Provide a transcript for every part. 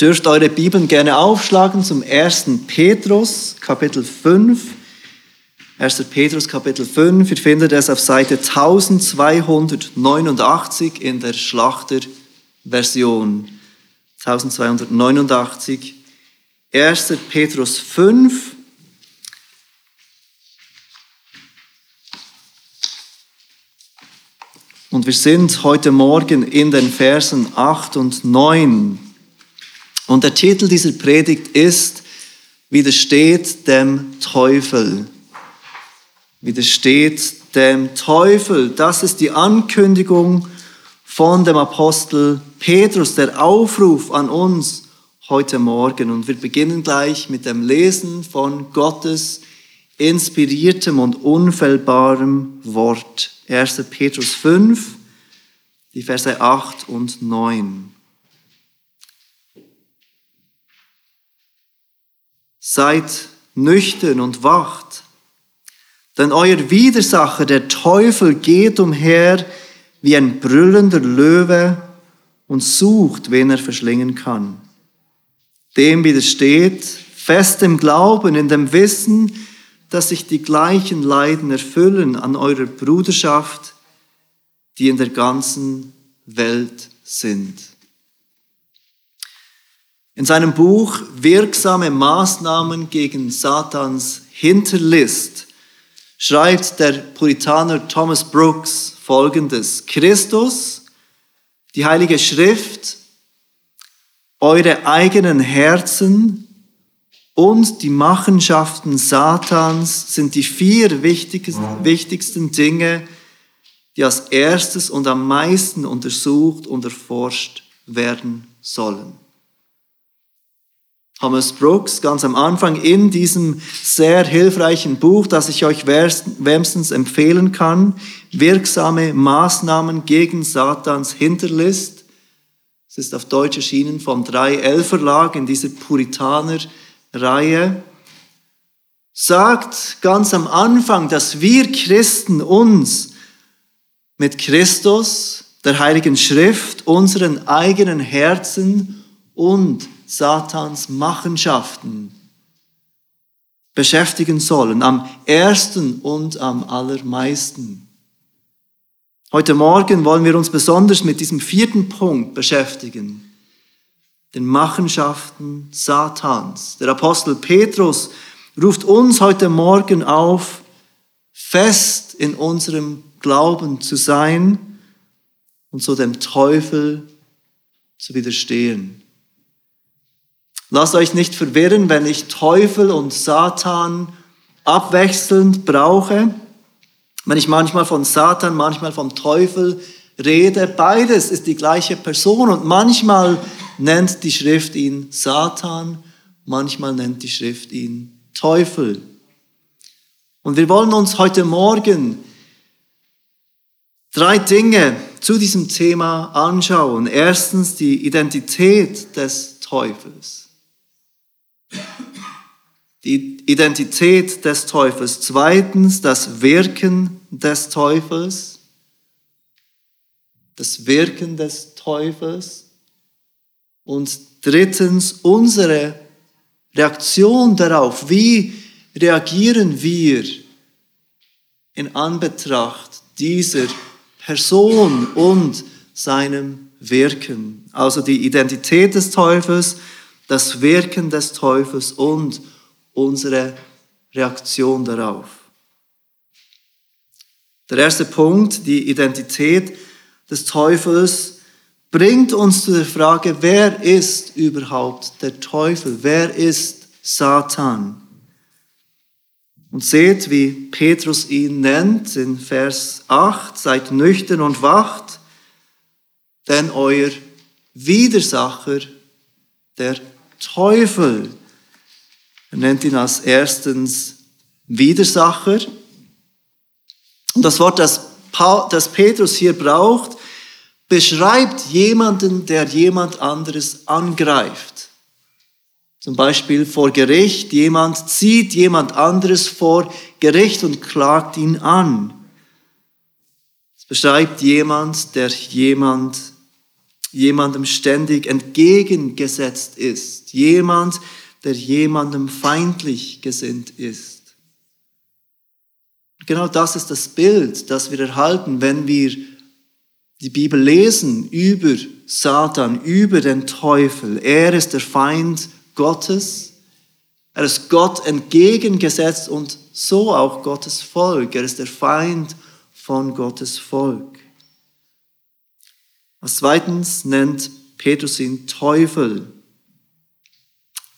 dürft eure Bibeln gerne aufschlagen zum 1. Petrus, Kapitel 5. 1. Petrus, Kapitel 5. Ihr findet es auf Seite 1289 in der Schlachterversion. 1289. 1. Petrus 5. Und wir sind heute Morgen in den Versen 8 und 9. Und der Titel dieser Predigt ist, widersteht dem Teufel. Widersteht dem Teufel. Das ist die Ankündigung von dem Apostel Petrus, der Aufruf an uns heute Morgen. Und wir beginnen gleich mit dem Lesen von Gottes inspiriertem und unfehlbarem Wort. 1. Petrus 5, die Verse 8 und 9. Seid nüchtern und wacht, denn euer Widersacher, der Teufel, geht umher wie ein brüllender Löwe und sucht, wen er verschlingen kann. Dem widersteht fest im Glauben, in dem Wissen, dass sich die gleichen Leiden erfüllen an eurer Bruderschaft, die in der ganzen Welt sind. In seinem Buch Wirksame Maßnahmen gegen Satans Hinterlist schreibt der Puritaner Thomas Brooks folgendes. Christus, die Heilige Schrift, eure eigenen Herzen und die Machenschaften Satans sind die vier wichtigsten Dinge, die als erstes und am meisten untersucht und erforscht werden sollen. Thomas Brooks ganz am Anfang in diesem sehr hilfreichen Buch, das ich euch wärmstens empfehlen kann, wirksame Maßnahmen gegen Satans Hinterlist. Es ist auf Deutsch erschienen vom 3L Verlag in dieser Puritaner Reihe sagt ganz am Anfang, dass wir Christen uns mit Christus, der Heiligen Schrift, unseren eigenen Herzen und Satans Machenschaften beschäftigen sollen, am ersten und am allermeisten. Heute Morgen wollen wir uns besonders mit diesem vierten Punkt beschäftigen den Machenschaften Satans. Der Apostel Petrus ruft uns heute Morgen auf, fest in unserem Glauben zu sein und so dem Teufel zu widerstehen. Lasst euch nicht verwirren, wenn ich Teufel und Satan abwechselnd brauche. Wenn ich manchmal von Satan, manchmal vom Teufel rede, beides ist die gleiche Person und manchmal nennt die Schrift ihn Satan, manchmal nennt die Schrift ihn Teufel. Und wir wollen uns heute Morgen drei Dinge zu diesem Thema anschauen. Erstens die Identität des Teufels. Die Identität des Teufels. Zweitens das Wirken des Teufels. Das Wirken des Teufels. Und drittens unsere Reaktion darauf. Wie reagieren wir in Anbetracht dieser Person und seinem Wirken? Also die Identität des Teufels, das Wirken des Teufels und unsere Reaktion darauf. Der erste Punkt, die Identität des Teufels, bringt uns zu der Frage, wer ist überhaupt der Teufel? Wer ist Satan? Und seht, wie Petrus ihn nennt in Vers 8, seid nüchtern und wacht, denn euer Widersacher, der Teufel, er nennt ihn als erstens Widersacher. Und das Wort, das, das Petrus hier braucht, beschreibt jemanden, der jemand anderes angreift. Zum Beispiel vor Gericht, jemand zieht jemand anderes vor Gericht und klagt ihn an. Es beschreibt jemand, der jemand jemandem ständig entgegengesetzt ist, jemand, der jemandem feindlich gesinnt ist. Genau das ist das Bild, das wir erhalten, wenn wir die Bibel lesen über Satan, über den Teufel. Er ist der Feind Gottes. Er ist Gott entgegengesetzt und so auch Gottes Volk. Er ist der Feind von Gottes Volk. Als zweitens nennt Petrus ihn Teufel.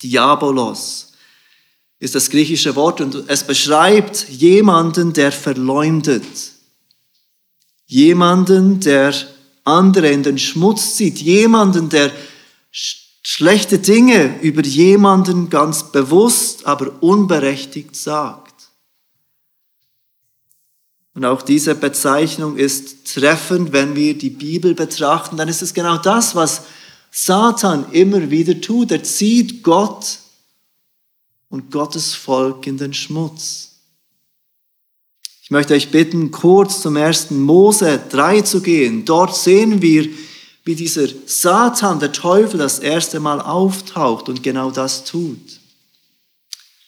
Diabolos ist das griechische Wort und es beschreibt jemanden, der verleumdet. Jemanden, der andere in den Schmutz zieht. Jemanden, der schlechte Dinge über jemanden ganz bewusst, aber unberechtigt sagt. Und auch diese Bezeichnung ist treffend, wenn wir die Bibel betrachten, dann ist es genau das, was Satan immer wieder tut. Er zieht Gott und Gottes Volk in den Schmutz. Ich möchte euch bitten, kurz zum ersten Mose 3 zu gehen. Dort sehen wir, wie dieser Satan, der Teufel, das erste Mal auftaucht und genau das tut.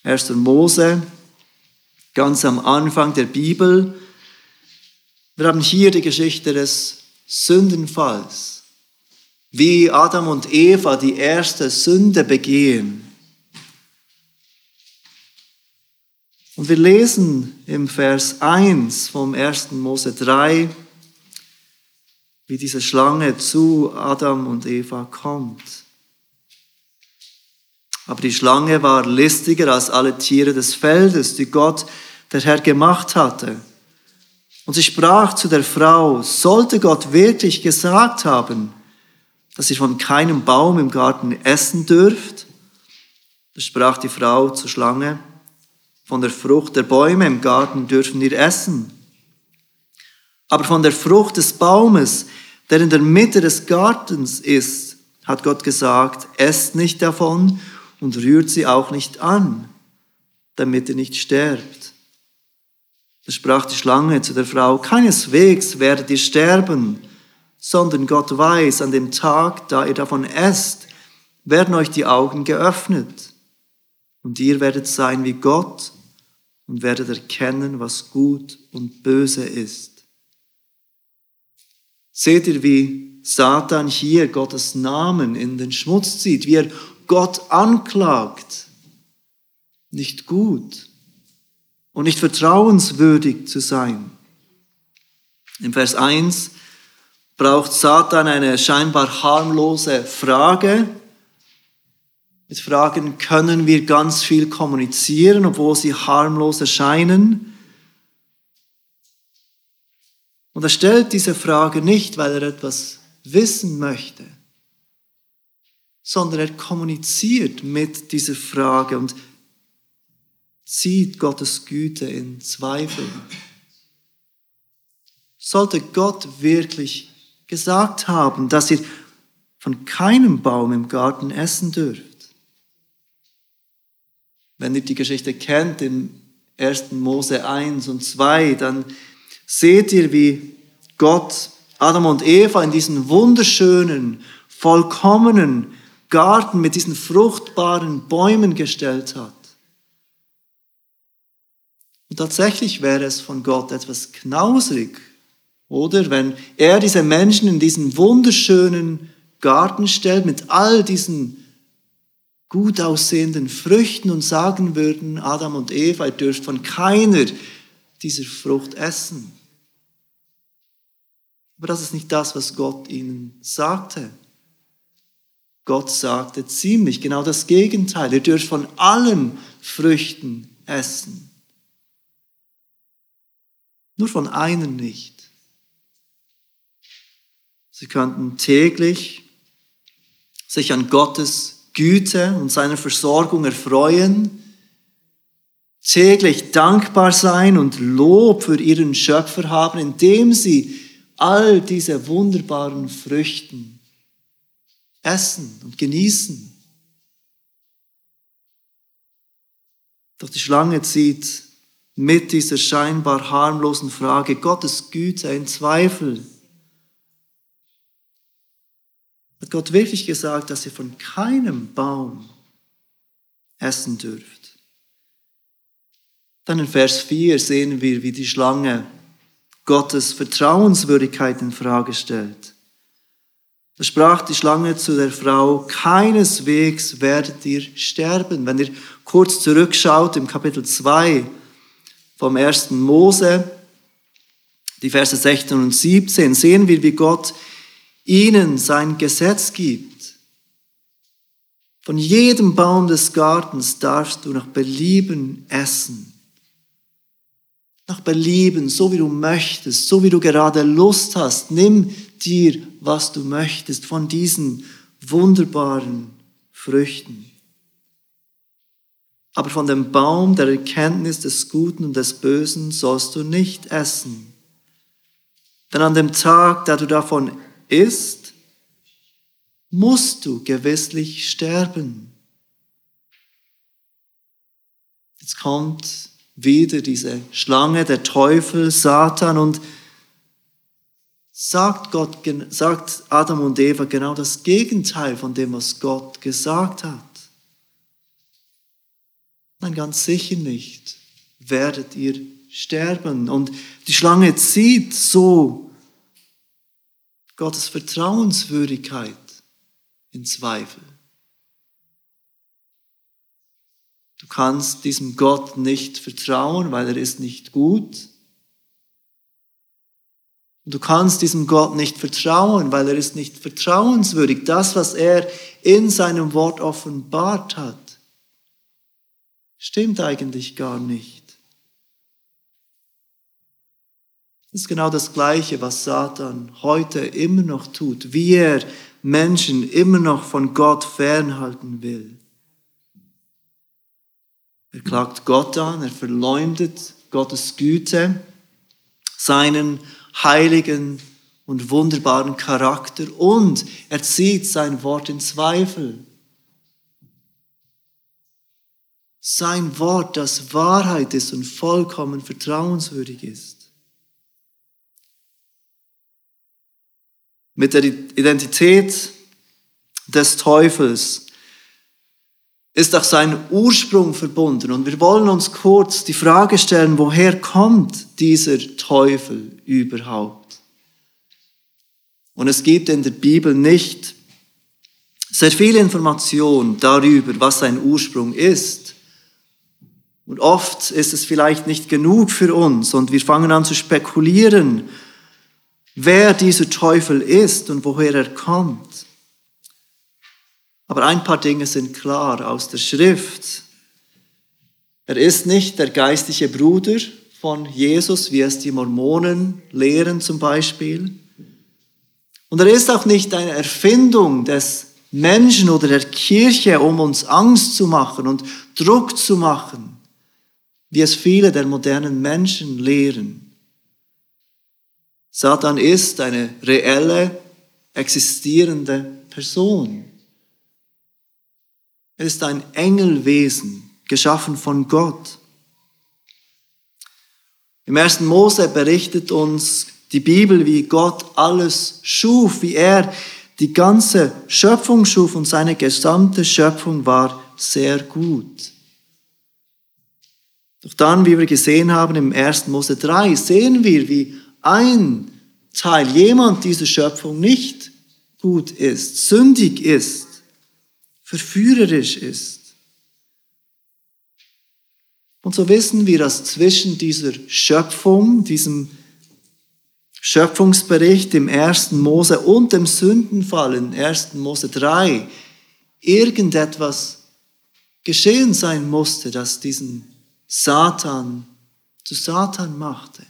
1. Mose, ganz am Anfang der Bibel. Wir haben hier die Geschichte des Sündenfalls wie Adam und Eva die erste Sünde begehen. Und wir lesen im Vers 1 vom 1. Mose 3, wie diese Schlange zu Adam und Eva kommt. Aber die Schlange war listiger als alle Tiere des Feldes, die Gott, der Herr, gemacht hatte. Und sie sprach zu der Frau, sollte Gott wirklich gesagt haben, dass ihr von keinem Baum im Garten essen dürft. Da sprach die Frau zur Schlange, von der Frucht der Bäume im Garten dürfen wir essen. Aber von der Frucht des Baumes, der in der Mitte des Gartens ist, hat Gott gesagt, esst nicht davon und rührt sie auch nicht an, damit ihr nicht sterbt. Da sprach die Schlange zu der Frau, keineswegs werdet ihr sterben, sondern Gott weiß, an dem Tag, da ihr davon esst, werden euch die Augen geöffnet und ihr werdet sein wie Gott und werdet erkennen, was gut und böse ist. Seht ihr, wie Satan hier Gottes Namen in den Schmutz zieht, wie er Gott anklagt, nicht gut und nicht vertrauenswürdig zu sein. Im Vers 1 braucht Satan eine scheinbar harmlose Frage. Mit Fragen können wir ganz viel kommunizieren, obwohl sie harmlos erscheinen. Und er stellt diese Frage nicht, weil er etwas wissen möchte, sondern er kommuniziert mit dieser Frage und zieht Gottes Güte in Zweifel. Sollte Gott wirklich gesagt haben, dass ihr von keinem Baum im Garten essen dürft. Wenn ihr die Geschichte kennt in 1. Mose 1 und 2, dann seht ihr, wie Gott Adam und Eva in diesen wunderschönen, vollkommenen Garten mit diesen fruchtbaren Bäumen gestellt hat. Und tatsächlich wäre es von Gott etwas knausrig oder wenn er diese Menschen in diesen wunderschönen Garten stellt mit all diesen gut aussehenden Früchten und sagen würden, Adam und Eva, ihr dürft von keiner dieser Frucht essen. Aber das ist nicht das, was Gott ihnen sagte. Gott sagte ziemlich genau das Gegenteil. Ihr dürft von allen Früchten essen. Nur von einem nicht. Sie könnten täglich sich an Gottes Güte und seiner Versorgung erfreuen, täglich dankbar sein und Lob für ihren Schöpfer haben, indem sie all diese wunderbaren Früchten essen und genießen. Doch die Schlange zieht mit dieser scheinbar harmlosen Frage Gottes Güte in Zweifel. Hat Gott wirklich gesagt, dass ihr von keinem Baum essen dürft? Dann in Vers 4 sehen wir, wie die Schlange Gottes Vertrauenswürdigkeit in Frage stellt. Da sprach die Schlange zu der Frau, keineswegs werdet ihr sterben. Wenn ihr kurz zurückschaut im Kapitel 2 vom ersten Mose, die Verse 16 und 17, sehen wir, wie Gott ihnen sein Gesetz gibt. Von jedem Baum des Gartens darfst du nach Belieben essen. Nach Belieben, so wie du möchtest, so wie du gerade Lust hast. Nimm dir, was du möchtest von diesen wunderbaren Früchten. Aber von dem Baum der Erkenntnis des Guten und des Bösen sollst du nicht essen. Denn an dem Tag, da du davon isst, musst du gewisslich sterben. Jetzt kommt wieder diese Schlange, der Teufel, Satan und sagt Gott, sagt Adam und Eva genau das Gegenteil von dem, was Gott gesagt hat. Nein, ganz sicher nicht werdet ihr sterben. Und die Schlange zieht so Gottes Vertrauenswürdigkeit in Zweifel. Du kannst diesem Gott nicht vertrauen, weil er ist nicht gut. Du kannst diesem Gott nicht vertrauen, weil er ist nicht vertrauenswürdig. Das, was er in seinem Wort offenbart hat, stimmt eigentlich gar nicht. Das ist genau das Gleiche, was Satan heute immer noch tut, wie er Menschen immer noch von Gott fernhalten will. Er klagt Gott an, er verleumdet Gottes Güte, seinen heiligen und wunderbaren Charakter und er zieht sein Wort in Zweifel. Sein Wort, das Wahrheit ist und vollkommen vertrauenswürdig ist. Mit der Identität des Teufels ist auch sein Ursprung verbunden. Und wir wollen uns kurz die Frage stellen, woher kommt dieser Teufel überhaupt? Und es gibt in der Bibel nicht sehr viel Information darüber, was sein Ursprung ist. Und oft ist es vielleicht nicht genug für uns und wir fangen an zu spekulieren, wer dieser Teufel ist und woher er kommt. Aber ein paar Dinge sind klar aus der Schrift. Er ist nicht der geistliche Bruder von Jesus, wie es die Mormonen lehren zum Beispiel. Und er ist auch nicht eine Erfindung des Menschen oder der Kirche, um uns Angst zu machen und Druck zu machen, wie es viele der modernen Menschen lehren. Satan ist eine reelle, existierende Person. Er ist ein Engelwesen, geschaffen von Gott. Im ersten Mose berichtet uns die Bibel, wie Gott alles schuf, wie er die ganze Schöpfung schuf und seine gesamte Schöpfung war sehr gut. Doch dann, wie wir gesehen haben im 1. Mose 3, sehen wir, wie ein Teil, jemand dieser Schöpfung nicht gut ist, sündig ist verführerisch ist. Und so wissen wir, dass zwischen dieser Schöpfung, diesem Schöpfungsbericht im 1. Mose und dem Sündenfall in 1. Mose 3 irgendetwas geschehen sein musste, das diesen Satan zu Satan machte.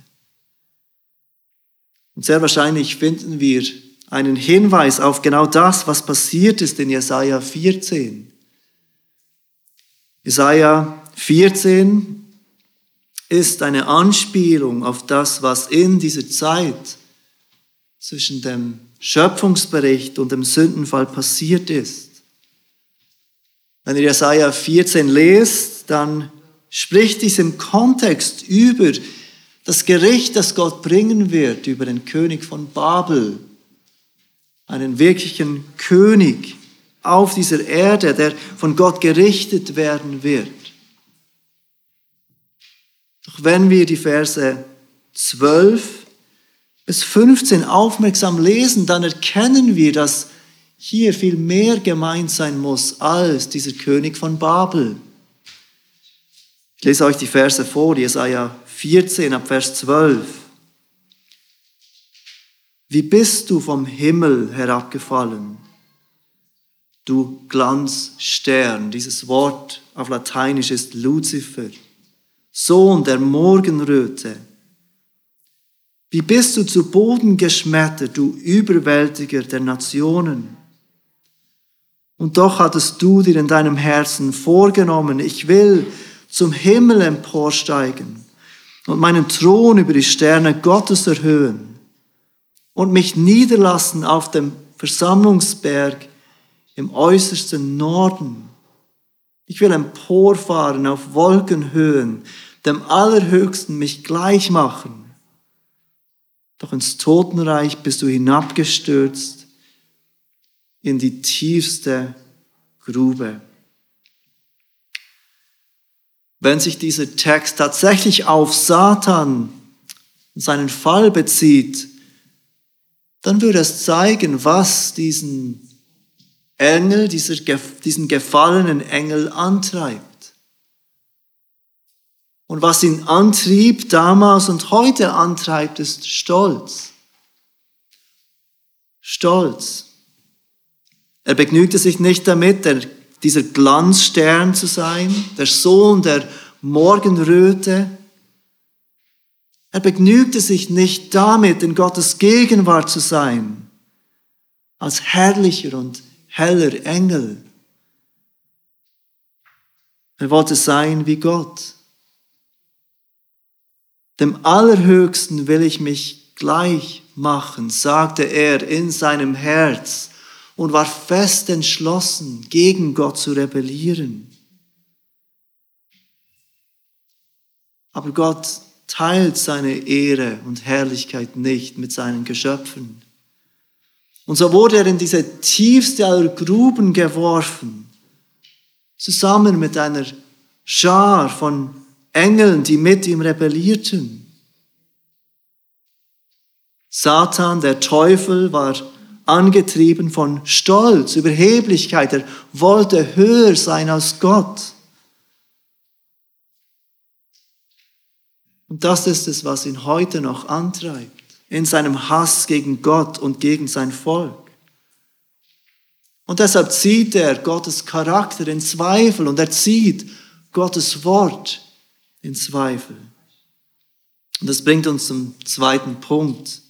Und sehr wahrscheinlich finden wir einen Hinweis auf genau das, was passiert ist in Jesaja 14. Jesaja 14 ist eine Anspielung auf das, was in dieser Zeit zwischen dem Schöpfungsbericht und dem Sündenfall passiert ist. Wenn ihr Jesaja 14 lest, dann spricht dies im Kontext über das Gericht, das Gott bringen wird über den König von Babel einen wirklichen König auf dieser Erde, der von Gott gerichtet werden wird. Doch wenn wir die Verse 12 bis 15 aufmerksam lesen, dann erkennen wir, dass hier viel mehr gemeint sein muss als dieser König von Babel. Ich lese euch die Verse vor, Jesaja 14 ab Vers 12. Wie bist du vom Himmel herabgefallen, du Glanzstern? Dieses Wort auf Lateinisch ist Luzifer, Sohn der Morgenröte. Wie bist du zu Boden geschmettert, du Überwältiger der Nationen? Und doch hattest du dir in deinem Herzen vorgenommen, ich will zum Himmel emporsteigen und meinen Thron über die Sterne Gottes erhöhen und mich niederlassen auf dem Versammlungsberg im äußersten Norden. Ich will emporfahren auf Wolkenhöhen, dem Allerhöchsten mich gleich machen. Doch ins Totenreich bist du hinabgestürzt in die tiefste Grube. Wenn sich dieser Text tatsächlich auf Satan seinen Fall bezieht, dann würde es zeigen, was diesen Engel, dieser, diesen gefallenen Engel antreibt. Und was ihn antrieb damals und heute antreibt, ist Stolz. Stolz. Er begnügte sich nicht damit, der dieser Glanzstern zu sein, der Sohn der Morgenröte. Er begnügte sich nicht damit, in Gottes Gegenwart zu sein, als herrlicher und heller Engel. Er wollte sein wie Gott. Dem Allerhöchsten will ich mich gleich machen, sagte er in seinem Herz und war fest entschlossen, gegen Gott zu rebellieren. Aber Gott teilt seine Ehre und Herrlichkeit nicht mit seinen Geschöpfen. Und so wurde er in diese tiefste aller Gruben geworfen, zusammen mit einer Schar von Engeln, die mit ihm rebellierten. Satan, der Teufel, war angetrieben von Stolz, Überheblichkeit. Er wollte höher sein als Gott. Und das ist es, was ihn heute noch antreibt, in seinem Hass gegen Gott und gegen sein Volk. Und deshalb zieht er Gottes Charakter in Zweifel und er zieht Gottes Wort in Zweifel. Und das bringt uns zum zweiten Punkt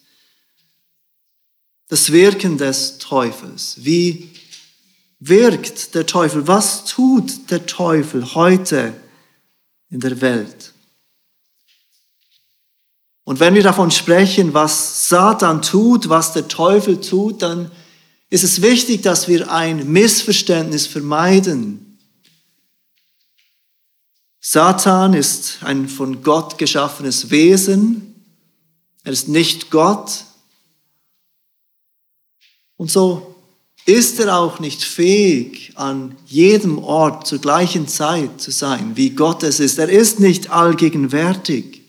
das Wirken des Teufels. Wie wirkt der Teufel? Was tut der Teufel heute in der Welt? Und wenn wir davon sprechen, was Satan tut, was der Teufel tut, dann ist es wichtig, dass wir ein Missverständnis vermeiden. Satan ist ein von Gott geschaffenes Wesen. Er ist nicht Gott. Und so ist er auch nicht fähig, an jedem Ort zur gleichen Zeit zu sein, wie Gott es ist. Er ist nicht allgegenwärtig.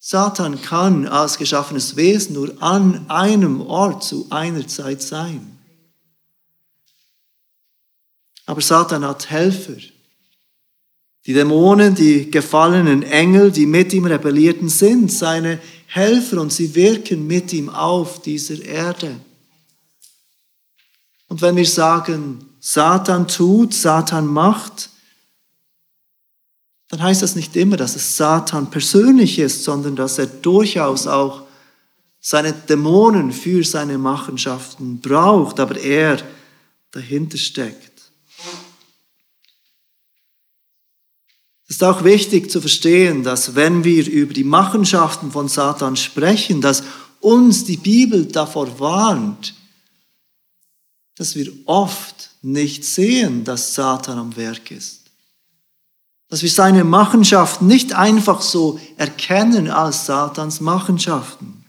Satan kann als geschaffenes Wesen nur an einem Ort zu einer Zeit sein. Aber Satan hat Helfer. Die Dämonen, die gefallenen Engel, die mit ihm rebellierten, sind seine Helfer und sie wirken mit ihm auf dieser Erde. Und wenn wir sagen, Satan tut, Satan macht, dann heißt das nicht immer, dass es Satan persönlich ist, sondern dass er durchaus auch seine Dämonen für seine Machenschaften braucht, aber er dahinter steckt. Es ist auch wichtig zu verstehen, dass wenn wir über die Machenschaften von Satan sprechen, dass uns die Bibel davor warnt, dass wir oft nicht sehen, dass Satan am Werk ist. Dass wir seine Machenschaften nicht einfach so erkennen als Satans Machenschaften.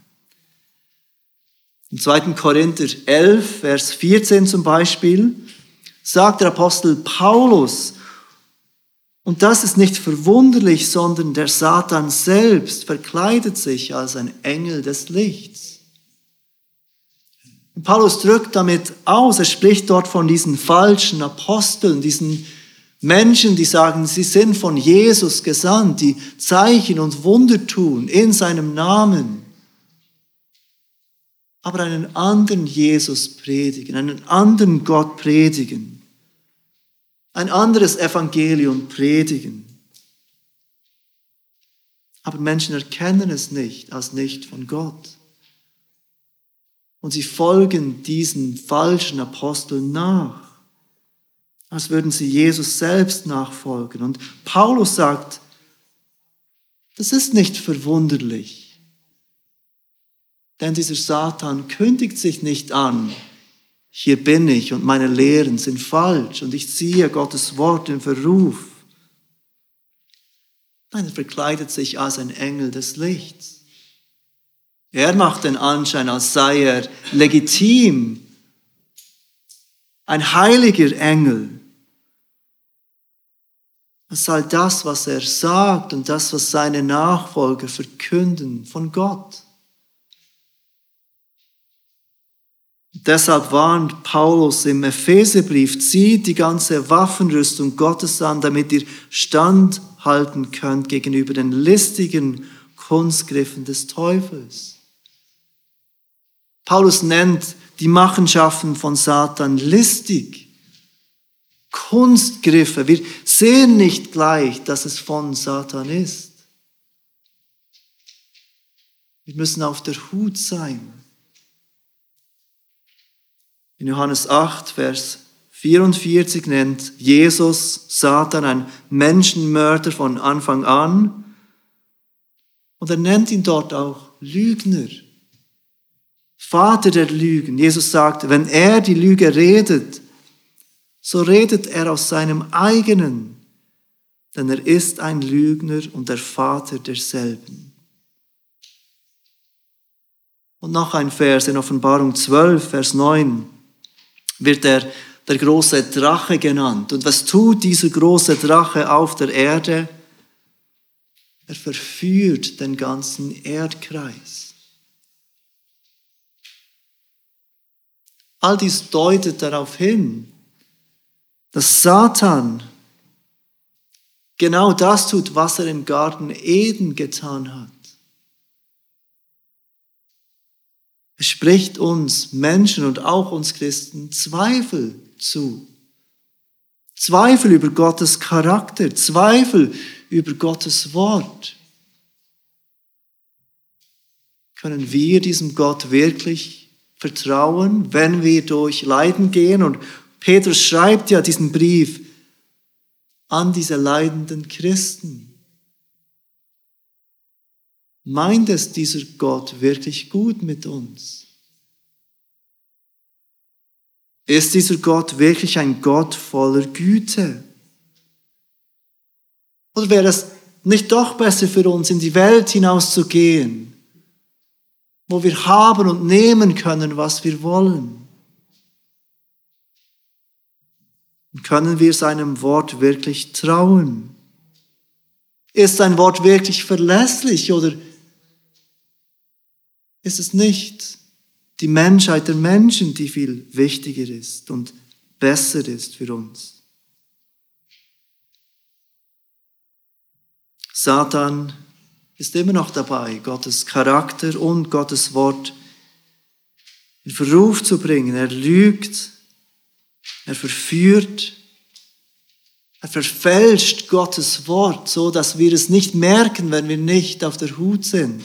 Im 2. Korinther 11, Vers 14 zum Beispiel, sagt der Apostel Paulus, und das ist nicht verwunderlich, sondern der Satan selbst verkleidet sich als ein Engel des Lichts. Und Paulus drückt damit aus, er spricht dort von diesen falschen Aposteln, diesen Menschen, die sagen, sie sind von Jesus gesandt, die Zeichen und Wunder tun in seinem Namen, aber einen anderen Jesus predigen, einen anderen Gott predigen ein anderes Evangelium predigen. Aber Menschen erkennen es nicht als nicht von Gott. Und sie folgen diesen falschen Aposteln nach, als würden sie Jesus selbst nachfolgen. Und Paulus sagt, das ist nicht verwunderlich, denn dieser Satan kündigt sich nicht an, hier bin ich und meine Lehren sind falsch und ich ziehe Gottes Wort in Verruf. Nein, er verkleidet sich als ein Engel des Lichts. Er macht den Anschein, als sei er legitim, ein heiliger Engel. Es sei das, was er sagt und das, was seine Nachfolger verkünden von Gott. Deshalb warnt Paulus im Epheserbrief, zieht die ganze Waffenrüstung Gottes an, damit ihr standhalten könnt gegenüber den listigen Kunstgriffen des Teufels. Paulus nennt die Machenschaften von Satan listig. Kunstgriffe. Wir sehen nicht gleich, dass es von Satan ist. Wir müssen auf der Hut sein. In Johannes 8, Vers 44 nennt Jesus Satan ein Menschenmörder von Anfang an. Und er nennt ihn dort auch Lügner. Vater der Lügen. Jesus sagt, wenn er die Lüge redet, so redet er aus seinem eigenen, denn er ist ein Lügner und der Vater derselben. Und noch ein Vers in Offenbarung 12, Vers 9 wird er der große Drache genannt. Und was tut dieser große Drache auf der Erde? Er verführt den ganzen Erdkreis. All dies deutet darauf hin, dass Satan genau das tut, was er im Garten Eden getan hat. Spricht uns Menschen und auch uns Christen Zweifel zu. Zweifel über Gottes Charakter, Zweifel über Gottes Wort. Können wir diesem Gott wirklich vertrauen, wenn wir durch Leiden gehen? Und Petrus schreibt ja diesen Brief an diese leidenden Christen. Meint es dieser Gott wirklich gut mit uns? Ist dieser Gott wirklich ein Gott voller Güte? Oder wäre es nicht doch besser für uns, in die Welt hinauszugehen, wo wir haben und nehmen können, was wir wollen? Und können wir seinem Wort wirklich trauen? Ist sein Wort wirklich verlässlich oder ist es nicht die Menschheit der Menschen, die viel wichtiger ist und besser ist für uns. Satan ist immer noch dabei, Gottes Charakter und Gottes Wort in Verruf zu bringen. Er lügt, er verführt, er verfälscht Gottes Wort, so dass wir es nicht merken, wenn wir nicht auf der Hut sind.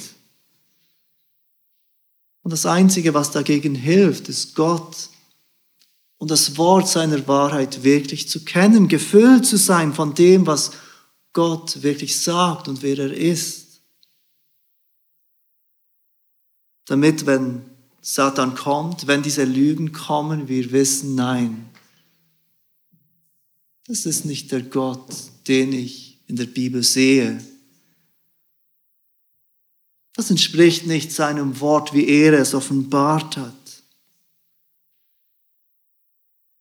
Und das Einzige, was dagegen hilft, ist Gott und das Wort seiner Wahrheit wirklich zu kennen, gefüllt zu sein von dem, was Gott wirklich sagt und wer er ist. Damit, wenn Satan kommt, wenn diese Lügen kommen, wir wissen, nein, das ist nicht der Gott, den ich in der Bibel sehe. Das entspricht nicht seinem Wort, wie er es offenbart hat.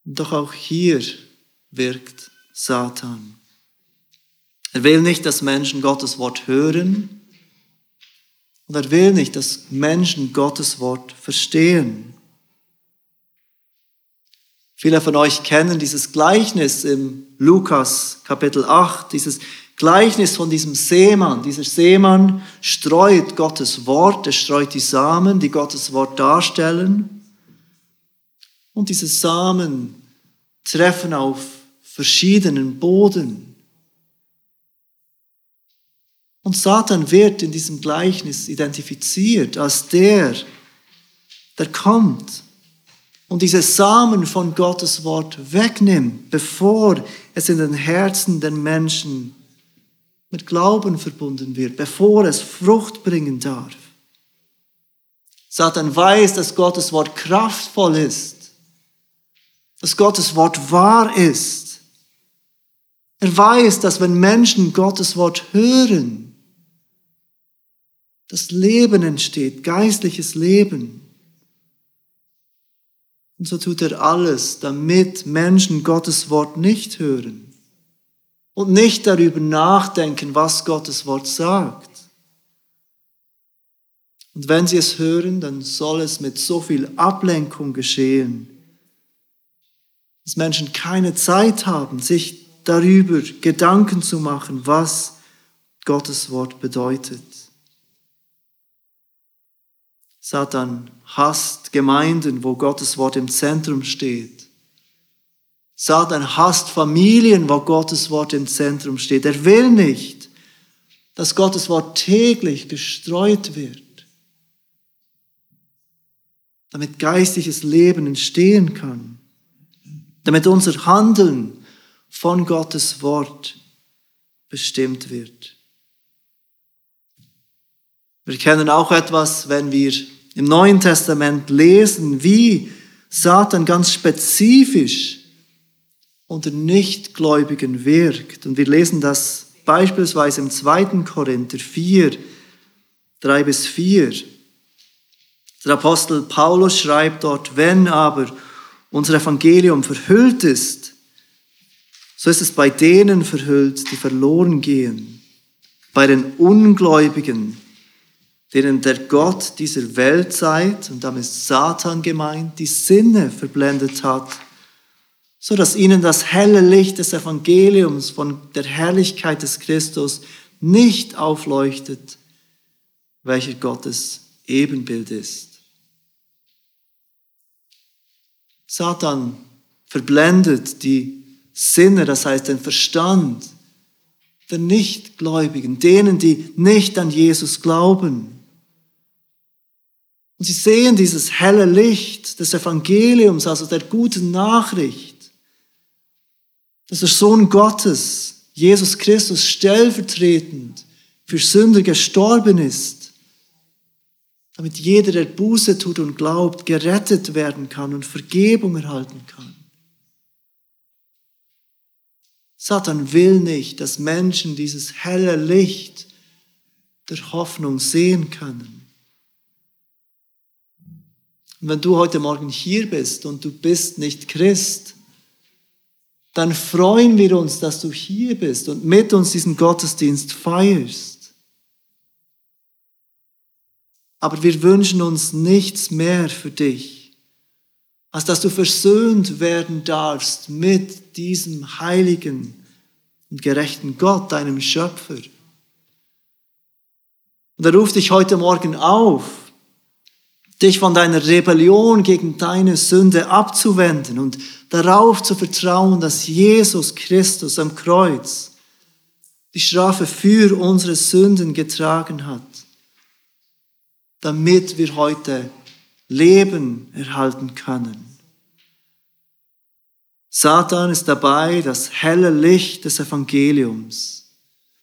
Doch auch hier wirkt Satan. Er will nicht, dass Menschen Gottes Wort hören und er will nicht, dass Menschen Gottes Wort verstehen. Viele von euch kennen dieses Gleichnis im Lukas Kapitel 8, dieses Gleichnis von diesem Seemann. Dieser Seemann streut Gottes Wort, er streut die Samen, die Gottes Wort darstellen. Und diese Samen treffen auf verschiedenen Boden. Und Satan wird in diesem Gleichnis identifiziert als der, der kommt und diese Samen von Gottes Wort wegnimmt, bevor es in den Herzen der Menschen mit Glauben verbunden wird, bevor es Frucht bringen darf. Satan weiß, dass Gottes Wort kraftvoll ist, dass Gottes Wort wahr ist. Er weiß, dass wenn Menschen Gottes Wort hören, das Leben entsteht, geistliches Leben. Und so tut er alles, damit Menschen Gottes Wort nicht hören und nicht darüber nachdenken, was Gottes Wort sagt. Und wenn sie es hören, dann soll es mit so viel Ablenkung geschehen, dass Menschen keine Zeit haben, sich darüber Gedanken zu machen, was Gottes Wort bedeutet. Satan hasst Gemeinden, wo Gottes Wort im Zentrum steht. Satan hasst Familien, wo Gottes Wort im Zentrum steht. Er will nicht, dass Gottes Wort täglich gestreut wird, damit geistliches Leben entstehen kann, damit unser Handeln von Gottes Wort bestimmt wird. Wir kennen auch etwas, wenn wir im Neuen Testament lesen, wie Satan ganz spezifisch unter Nichtgläubigen wirkt. Und wir lesen das beispielsweise im 2. Korinther 4, 3 bis 4. Der Apostel Paulus schreibt dort, wenn aber unser Evangelium verhüllt ist, so ist es bei denen verhüllt, die verloren gehen, bei den Ungläubigen, denen der Gott dieser Weltzeit, und damit Satan gemeint, die Sinne verblendet hat, so dass ihnen das helle Licht des Evangeliums von der Herrlichkeit des Christus nicht aufleuchtet, welcher Gottes Ebenbild ist. Satan verblendet die Sinne, das heißt den Verstand der Nichtgläubigen, denen, die nicht an Jesus glauben. Und sie sehen dieses helle Licht des Evangeliums, also der guten Nachricht, dass der Sohn Gottes, Jesus Christus, stellvertretend für Sünder gestorben ist, damit jeder, der Buße tut und glaubt, gerettet werden kann und Vergebung erhalten kann. Satan will nicht, dass Menschen dieses helle Licht der Hoffnung sehen können. Und wenn du heute Morgen hier bist und du bist nicht Christ, dann freuen wir uns, dass du hier bist und mit uns diesen Gottesdienst feierst. Aber wir wünschen uns nichts mehr für dich, als dass du versöhnt werden darfst mit diesem heiligen und gerechten Gott, deinem Schöpfer. Und er ruft dich heute Morgen auf, dich von deiner Rebellion gegen deine Sünde abzuwenden und darauf zu vertrauen, dass Jesus Christus am Kreuz die Strafe für unsere Sünden getragen hat, damit wir heute Leben erhalten können. Satan ist dabei, das helle Licht des Evangeliums,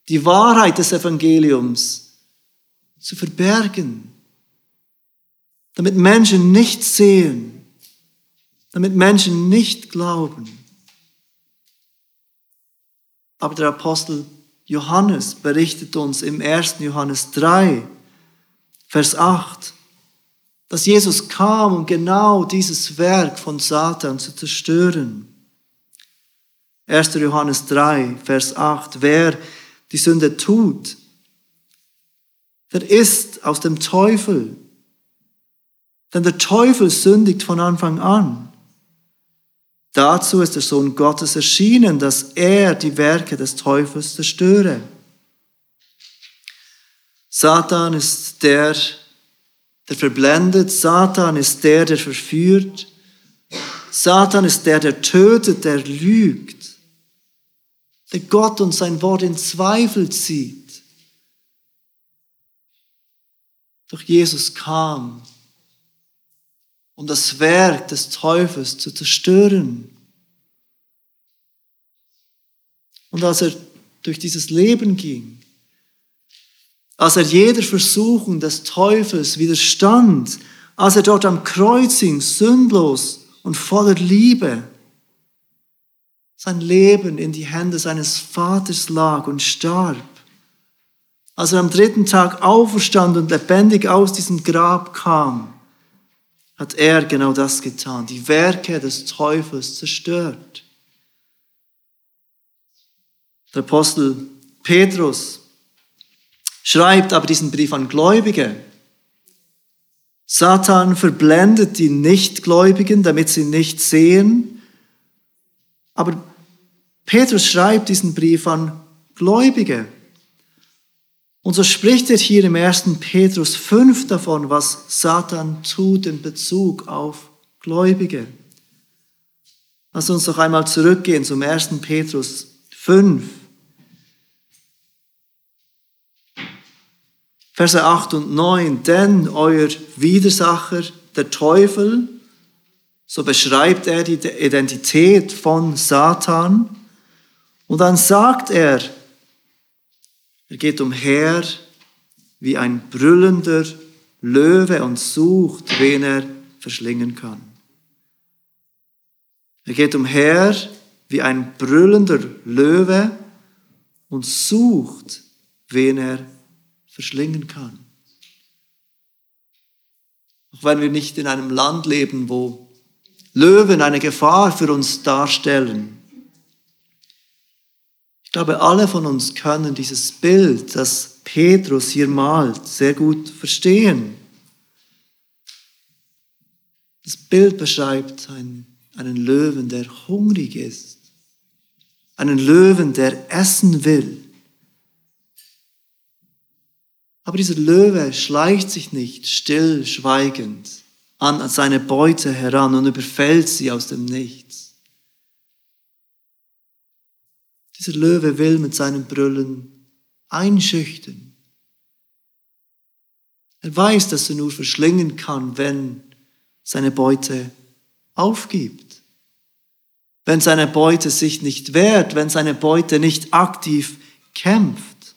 die Wahrheit des Evangeliums zu verbergen damit Menschen nicht sehen, damit Menschen nicht glauben. Aber der Apostel Johannes berichtet uns im 1. Johannes 3, Vers 8, dass Jesus kam, um genau dieses Werk von Satan zu zerstören. 1. Johannes 3, Vers 8. Wer die Sünde tut, der ist aus dem Teufel. Denn der Teufel sündigt von Anfang an. Dazu ist der Sohn Gottes erschienen, dass er die Werke des Teufels zerstöre. Satan ist der, der verblendet. Satan ist der, der verführt. Satan ist der, der tötet, der lügt, der Gott und sein Wort in Zweifel zieht. Doch Jesus kam, um das Werk des Teufels zu zerstören. Und als er durch dieses Leben ging, als er jeder Versuchung des Teufels widerstand, als er dort am Kreuz hing, sündlos und voller Liebe, sein Leben in die Hände seines Vaters lag und starb, als er am dritten Tag auferstand und lebendig aus diesem Grab kam, hat er genau das getan, die Werke des Teufels zerstört. Der Apostel Petrus schreibt aber diesen Brief an Gläubige. Satan verblendet die Nichtgläubigen, damit sie nicht sehen. Aber Petrus schreibt diesen Brief an Gläubige. Und so spricht er hier im 1. Petrus 5 davon, was Satan tut in Bezug auf Gläubige. Lass uns noch einmal zurückgehen zum 1. Petrus 5. Verse 8 und 9. Denn euer Widersacher, der Teufel, so beschreibt er die Identität von Satan. Und dann sagt er, er geht umher wie ein brüllender Löwe und sucht, wen er verschlingen kann. Er geht umher wie ein brüllender Löwe und sucht, wen er verschlingen kann. Auch wenn wir nicht in einem Land leben, wo Löwen eine Gefahr für uns darstellen, glaube, alle von uns können dieses Bild, das Petrus hier malt, sehr gut verstehen. Das Bild beschreibt einen, einen Löwen, der hungrig ist. Einen Löwen, der essen will. Aber dieser Löwe schleicht sich nicht stillschweigend an seine Beute heran und überfällt sie aus dem Nichts. Dieser Löwe will mit seinem Brüllen einschüchtern. Er weiß, dass er nur verschlingen kann, wenn seine Beute aufgibt. Wenn seine Beute sich nicht wehrt, wenn seine Beute nicht aktiv kämpft.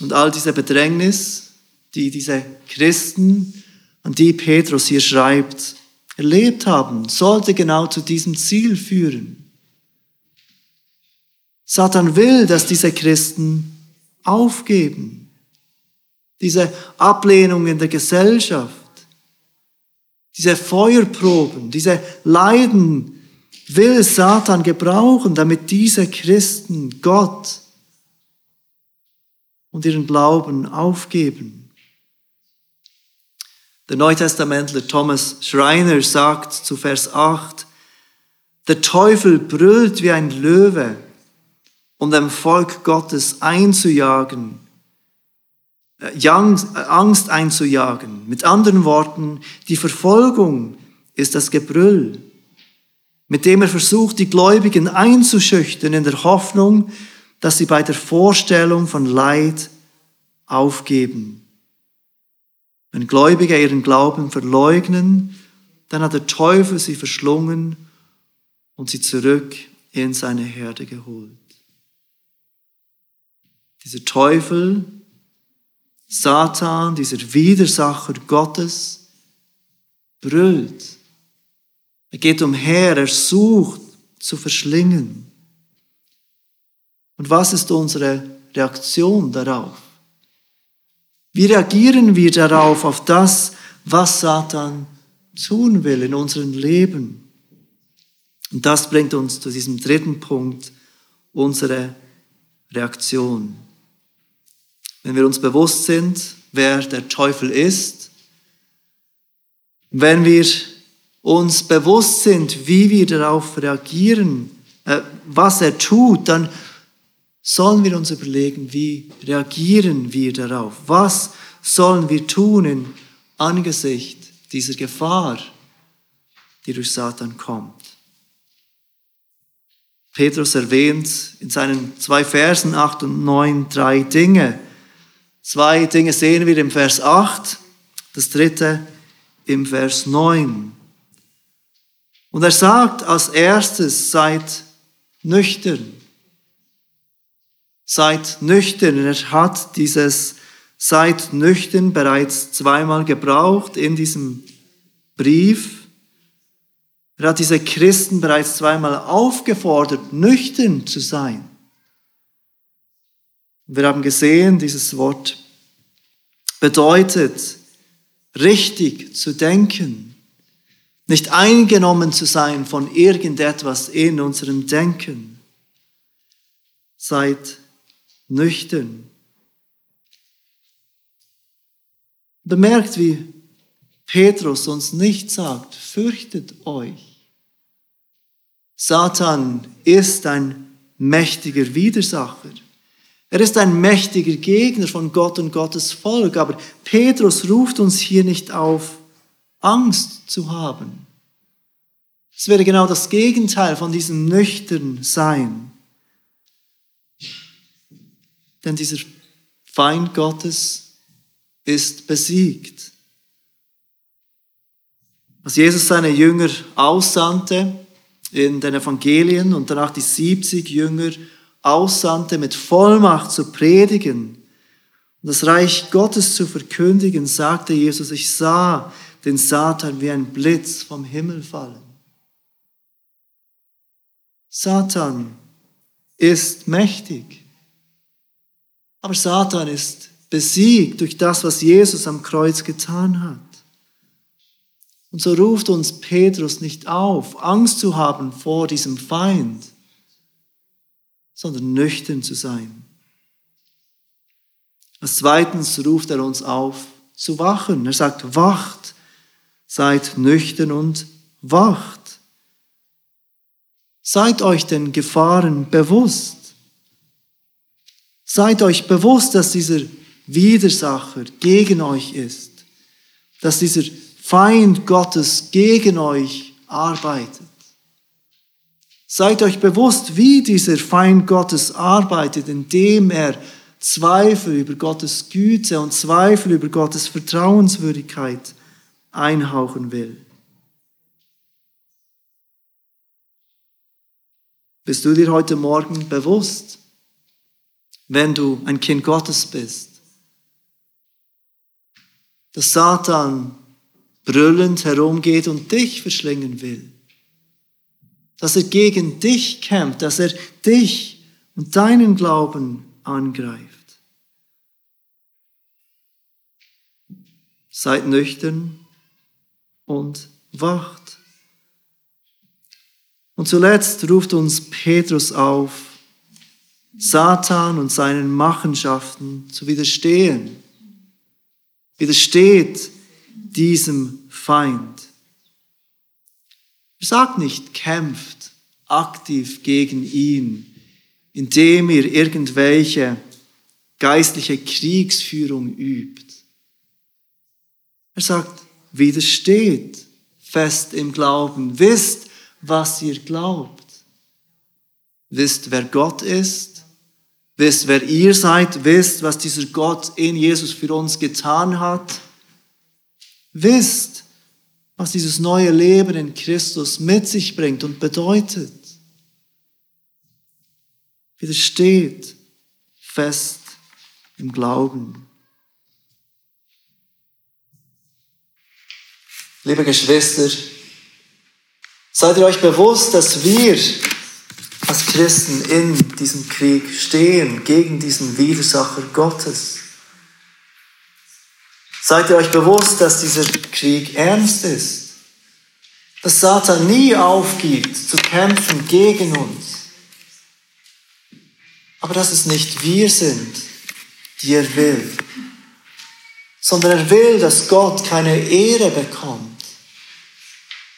Und all diese Bedrängnis, die diese Christen, an die Petrus hier schreibt, erlebt haben, sollte genau zu diesem Ziel führen. Satan will, dass diese Christen aufgeben. Diese Ablehnung in der Gesellschaft, diese Feuerproben, diese Leiden will Satan gebrauchen, damit diese Christen Gott und ihren Glauben aufgeben. Der Neutestamentler Thomas Schreiner sagt zu Vers 8, der Teufel brüllt wie ein Löwe um dem Volk Gottes einzujagen, äh, Angst einzujagen. Mit anderen Worten, die Verfolgung ist das Gebrüll, mit dem er versucht, die Gläubigen einzuschüchtern in der Hoffnung, dass sie bei der Vorstellung von Leid aufgeben. Wenn Gläubige ihren Glauben verleugnen, dann hat der Teufel sie verschlungen und sie zurück in seine Herde geholt. Dieser Teufel, Satan, dieser Widersacher Gottes, brüllt. Er geht umher, er sucht zu verschlingen. Und was ist unsere Reaktion darauf? Wie reagieren wir darauf, auf das, was Satan tun will in unserem Leben? Und das bringt uns zu diesem dritten Punkt, unsere Reaktion. Wenn wir uns bewusst sind, wer der Teufel ist, wenn wir uns bewusst sind, wie wir darauf reagieren, äh, was er tut, dann sollen wir uns überlegen, wie reagieren wir darauf? Was sollen wir tun in Angesicht dieser Gefahr, die durch Satan kommt? Petrus erwähnt in seinen zwei Versen 8 und 9 drei Dinge. Zwei Dinge sehen wir im Vers 8, das dritte im Vers 9. Und er sagt als erstes, seid nüchtern. Seid nüchtern. Er hat dieses seid nüchtern bereits zweimal gebraucht in diesem Brief. Er hat diese Christen bereits zweimal aufgefordert, nüchtern zu sein. Wir haben gesehen, dieses Wort bedeutet, richtig zu denken, nicht eingenommen zu sein von irgendetwas in unserem Denken. Seid nüchtern. Bemerkt, wie Petrus uns nicht sagt, fürchtet euch. Satan ist ein mächtiger Widersacher. Er ist ein mächtiger Gegner von Gott und Gottes Volk, aber Petrus ruft uns hier nicht auf, Angst zu haben. Es wäre genau das Gegenteil von diesem nüchtern Sein. Denn dieser Feind Gottes ist besiegt. Als Jesus seine Jünger aussandte in den Evangelien und danach die 70 Jünger aussandte, mit Vollmacht zu predigen und das Reich Gottes zu verkündigen, sagte Jesus, ich sah den Satan wie ein Blitz vom Himmel fallen. Satan ist mächtig, aber Satan ist besiegt durch das, was Jesus am Kreuz getan hat. Und so ruft uns Petrus nicht auf, Angst zu haben vor diesem Feind, sondern nüchtern zu sein. Als zweitens ruft er uns auf, zu wachen. Er sagt, wacht, seid nüchtern und wacht. Seid euch den Gefahren bewusst. Seid euch bewusst, dass dieser Widersacher gegen euch ist, dass dieser Feind Gottes gegen euch arbeitet. Seid euch bewusst, wie dieser Feind Gottes arbeitet, indem er Zweifel über Gottes Güte und Zweifel über Gottes Vertrauenswürdigkeit einhauchen will. Bist du dir heute Morgen bewusst, wenn du ein Kind Gottes bist, dass Satan brüllend herumgeht und dich verschlingen will? Dass er gegen dich kämpft, dass er dich und deinen Glauben angreift? Seid nüchtern und wacht. Und zuletzt ruft uns Petrus auf, Satan und seinen Machenschaften zu widerstehen. Widersteht diesem Feind. Er sagt nicht, kämpft aktiv gegen ihn, indem ihr irgendwelche geistliche Kriegsführung übt. Er sagt, widersteht fest im Glauben. Wisst, was ihr glaubt. Wisst, wer Gott ist. Wisst, wer ihr seid. Wisst, was dieser Gott in Jesus für uns getan hat. Wisst, was dieses neue Leben in Christus mit sich bringt und bedeutet. Widersteht fest im Glauben. Liebe Geschwister, seid ihr euch bewusst, dass wir als Christen in diesem Krieg stehen gegen diesen Widersacher Gottes. Seid ihr euch bewusst, dass dieser Krieg ernst ist? Dass Satan nie aufgibt zu kämpfen gegen uns. Aber dass es nicht wir sind, die er will, sondern er will, dass Gott keine Ehre bekommt.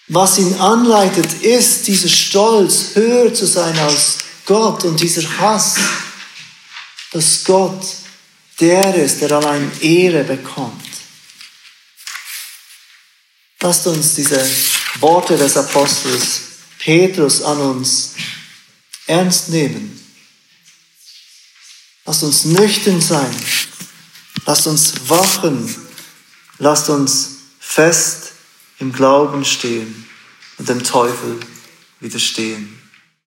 Was ihn anleitet, ist dieser Stolz, höher zu sein als Gott und dieser Hass, dass Gott der ist, der allein Ehre bekommt. Lasst uns diese Worte des Apostels Petrus an uns ernst nehmen. Lasst uns nüchtern sein. Lasst uns wachen. Lasst uns fest im Glauben stehen und dem Teufel widerstehen.